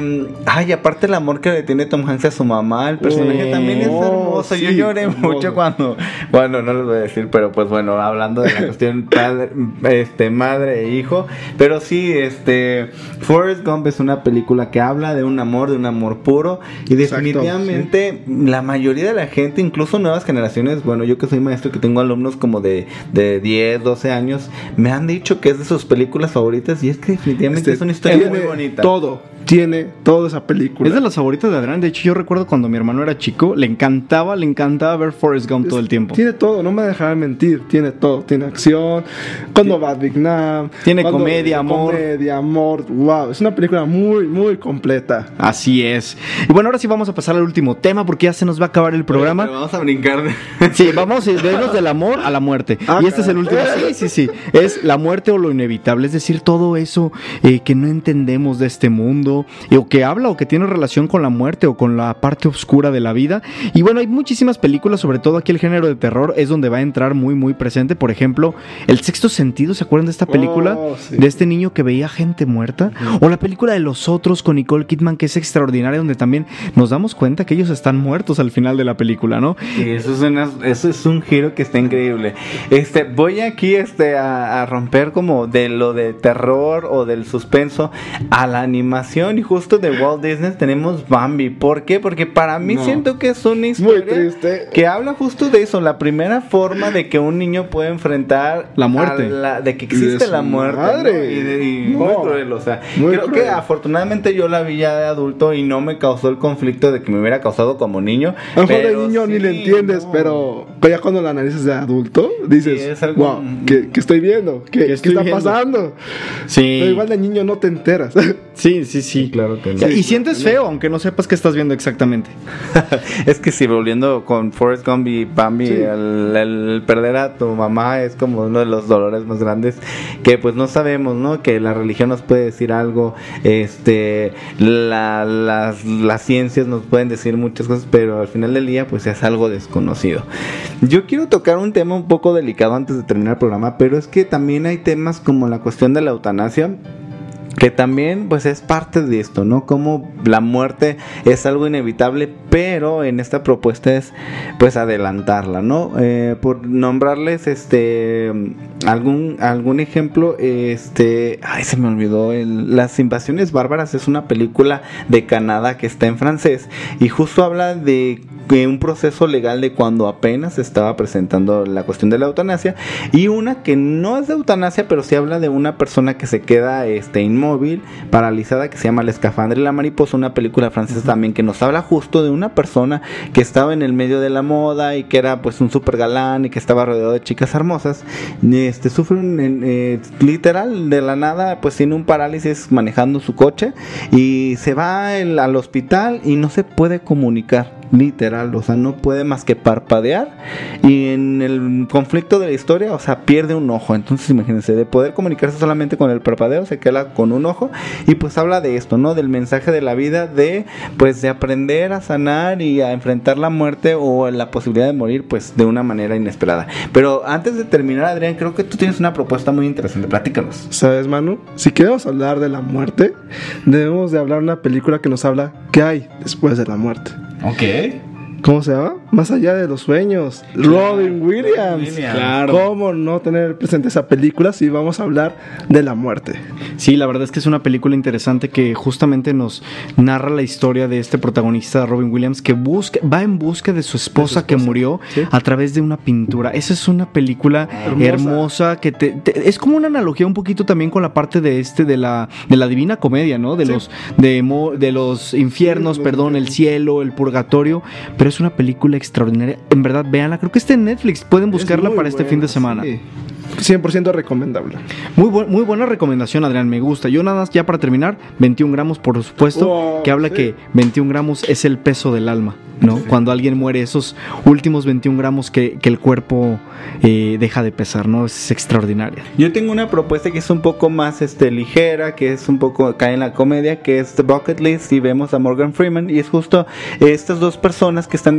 ay, aparte el amor que le tiene Tom Hanks a su mamá, el personaje también es hermoso. Yo sí, lloré hermoso. mucho cuando, bueno, no les voy a decir, pero pues bueno, hablando de la cuestión padre, este, madre e hijo. Pero sí, este, Forrest Gump es una película que habla de un amor, de un amor puro. Y Exacto, definitivamente la mayoría de la gente, incluso nuevas generaciones, bueno, yo que soy maestro, que tengo alumnos como de, de 10, 12 años, me han dicho que es de sus películas favoritas. Y es que definitivamente Este, es una historia muy bonita. Todo, tiene toda esa película. Es de las favoritas de Adrián. De hecho, yo recuerdo cuando mi hermano era chico, le encantaba, le encantaba ver Forrest Gump todo el tiempo. Tiene todo, no me dejarán mentir. Tiene todo. Tiene acción. Cuando va a Vietnam. Tiene cuando- comedia, amor. Comedia, amor. Wow. Es una película muy, muy completa. Así es. Y bueno, ahora sí vamos a pasar al último tema porque ya se nos va a acabar el programa. vamos a brincar. de- Sí, vamos a irnos del amor a la muerte. Ah, y este es el último. Sí, sí, sí. Es la muerte o lo inevitable. Es decir, todo eso eh, que no entendemos de este mundo. O que habla o que tiene relación con la muerte o con la parte oscura de la vida. Y bueno, hay muchísimas películas, sobre todo aquí el género de terror es donde va a entrar muy, muy presente. Por ejemplo, El sexto sentido. ¿Se acuerdan de esta película? Oh, sí. De este niño que veía gente muerta. O la película de los otros con Nicole Kidman, que es extraordinaria, donde también nos damos cuenta que ellos están muertos al final de la película, ¿no? Sí, eso es, una- eso es un giro que está increíble. Este, voy aquí este, a, a romper como de lo de terror o del suspenso a la animación y justo de Walt Disney tenemos Bambi. ¿Por qué? Porque para mí No. siento que es una Muy historia triste. que habla justo de eso, la primera forma de que un niño puede enfrentar La muerte. la- de que Y de existe su la muerte madre. ¿no? y, de- y No. muy cruel, o sea, Muy creo que afortunadamente yo la vi ya de adulto y no me causó el conflicto de que me hubiera causado como niño. A lo mejor de pero niño ni le entiendes, no. pero ya cuando la analizas de adulto, dices, Sí, es algo- wow, ¿qué, qué estoy viendo? ¿Qué, ¿Qué qué estoy está viendo? pasando? Sí. Pero igual de niño no te enteras. Sí, sí, sí. claro que no. y sientes feo, aunque no sepas qué estás viendo exactamente. es que si volviendo con Forrest Gump y Bambi, Sí. el, el perder a tu mamá es como uno de los dolores más grandes que pues no sabemos, ¿no? Que la religión nos puede decir algo, este, la- las, las ciencias nos pueden decir muchas cosas, pero al final del día pues es algo desconocido. Yo quiero tocar un tema un poco delicado antes de terminar el programa, pero es que también hay temas como la cuestión de la eutanasia que también pues es parte de esto, ¿no? Como la muerte es algo inevitable, pero en esta propuesta es pues adelantarla, ¿no? Eh, por nombrarles este algún algún ejemplo, este, ay se me olvidó, el- Las invasiones bárbaras es una película de Canadá que está en francés y justo habla de un proceso legal de cuando apenas se estaba presentando la cuestión de la eutanasia y una que no es de eutanasia pero sí habla de una persona que se queda este inmóvil paralizada que se llama La escafandra y la mariposa una película francesa también que nos habla justo de una persona que estaba en el medio de la moda y que era pues un super galán y que estaba rodeado de chicas hermosas este sufre un, eh, literal de la nada pues tiene un parálisis manejando su coche y se va el- al hospital y no se puede comunicar literal, o sea, no puede más que parpadear y en el conflicto de la historia, o sea, pierde un ojo, entonces imagínense, de poder comunicarse solamente con el parpadeo, se queda con un ojo y pues habla de esto, ¿no? Del mensaje de la vida, de pues de aprender a sanar y a enfrentar la muerte o la posibilidad de morir pues de una manera inesperada. Pero antes de terminar, Adrián, creo que tú tienes una propuesta muy interesante, platícanos. ¿Sabes, Manu? Si queremos hablar de la muerte, debemos de hablar de una película que nos habla qué hay después de la muerte. Ok. ¿Cómo se llama? Más allá de los sueños. Robin Williams. Williams. Claro. ¿Cómo no tener presente esa película si vamos a hablar de la muerte? Sí, la verdad es que es una película interesante que justamente nos narra la historia de este protagonista, Robin Williams, que busca, va en busca de su esposa, que murió a través de una pintura. Esa es una película hermosa, Hermosa. que te, te- es como una analogía un poquito también con la parte de este de la de la divina comedia, ¿no? De los de, mo- de los infiernos, Sí, perdón, el cielo, el purgatorio, pero es una película extraordinaria. En verdad, véanla, creo que está en Netflix, pueden buscarla Es para este buena, fin de semana. sí. 100% recomendable. Muy, bu- muy buena recomendación, Adrián, me gusta. Yo nada más, ya para terminar, 21 gramos, por supuesto, Wow, que habla sí. que 21 gramos es el peso del alma, ¿no? Cuando alguien muere, esos últimos 21 gramos que, que el cuerpo eh, deja de pesar, ¿no? Es extraordinaria. Yo tengo una propuesta que es un poco más este, ligera, que es un poco cae en la comedia, que es The Bucket List y vemos a Morgan Freeman y es justo estas dos personas que están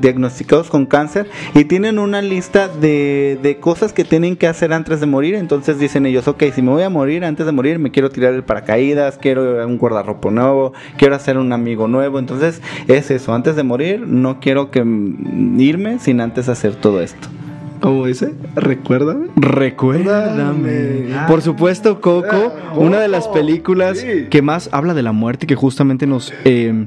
diagnosticados con cáncer y tienen una lista de, de cosas que tienen que hacer antes de morir, entonces dicen ellos, ok, si me voy a morir, antes de morir me quiero tirar el paracaídas, quiero un guardarropa nuevo, quiero hacer un amigo nuevo, entonces es eso, antes de morir no quiero que mm, irme sin antes hacer todo esto. Como dice, recuérdame. Recuérdame. Por supuesto, Coco, una de las películas Sí. que más habla de la muerte y que justamente nos eh,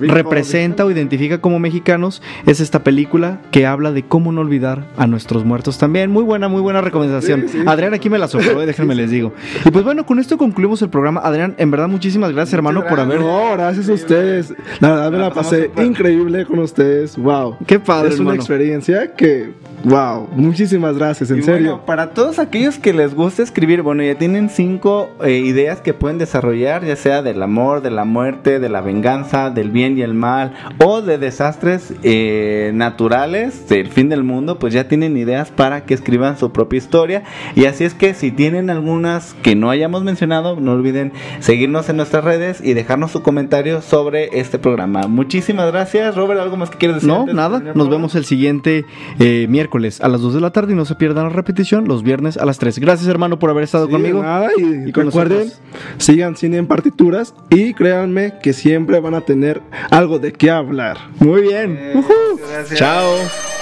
representa o identifica como mexicanos, es esta película que habla de cómo no olvidar a nuestros muertos también. Muy buena, muy buena recomendación. Sí, sí. Adrián aquí me la sopló, eh, déjenme les digo. Y pues bueno, con esto concluimos el programa. Adrián, en verdad, muchísimas gracias, hermano, por haber. No, gracias a ustedes. La verdad me la pasé increíble con ustedes. Wow. Qué padre, Es una hermano. experiencia que, wow. Muchísimas gracias, en Y serio. bueno, para todos aquellos que les gusta escribir, bueno, ya tienen cinco eh, ideas que pueden desarrollar, ya sea del amor, de la muerte, de la venganza, del bien y el mal, o de desastres eh, naturales, del fin del mundo, pues ya tienen ideas para que escriban su propia historia. Y así es que si tienen algunas que no hayamos mencionado, no olviden seguirnos en nuestras redes y dejarnos su comentario sobre este programa. Muchísimas gracias, Robert, ¿algo más que quieres decir? No, nada. Nos vemos el siguiente eh, miércoles a las 2 de la tarde y no se pierdan la repetición los viernes a las 3. Gracias, hermano, por haber estado Sí, conmigo. nada, y, y con recuerden, nosotros. sigan cine en partituras y créanme que siempre van a tener algo de qué hablar. Muy bien. Chao.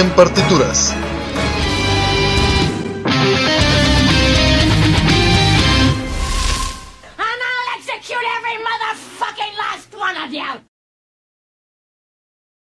En partituras.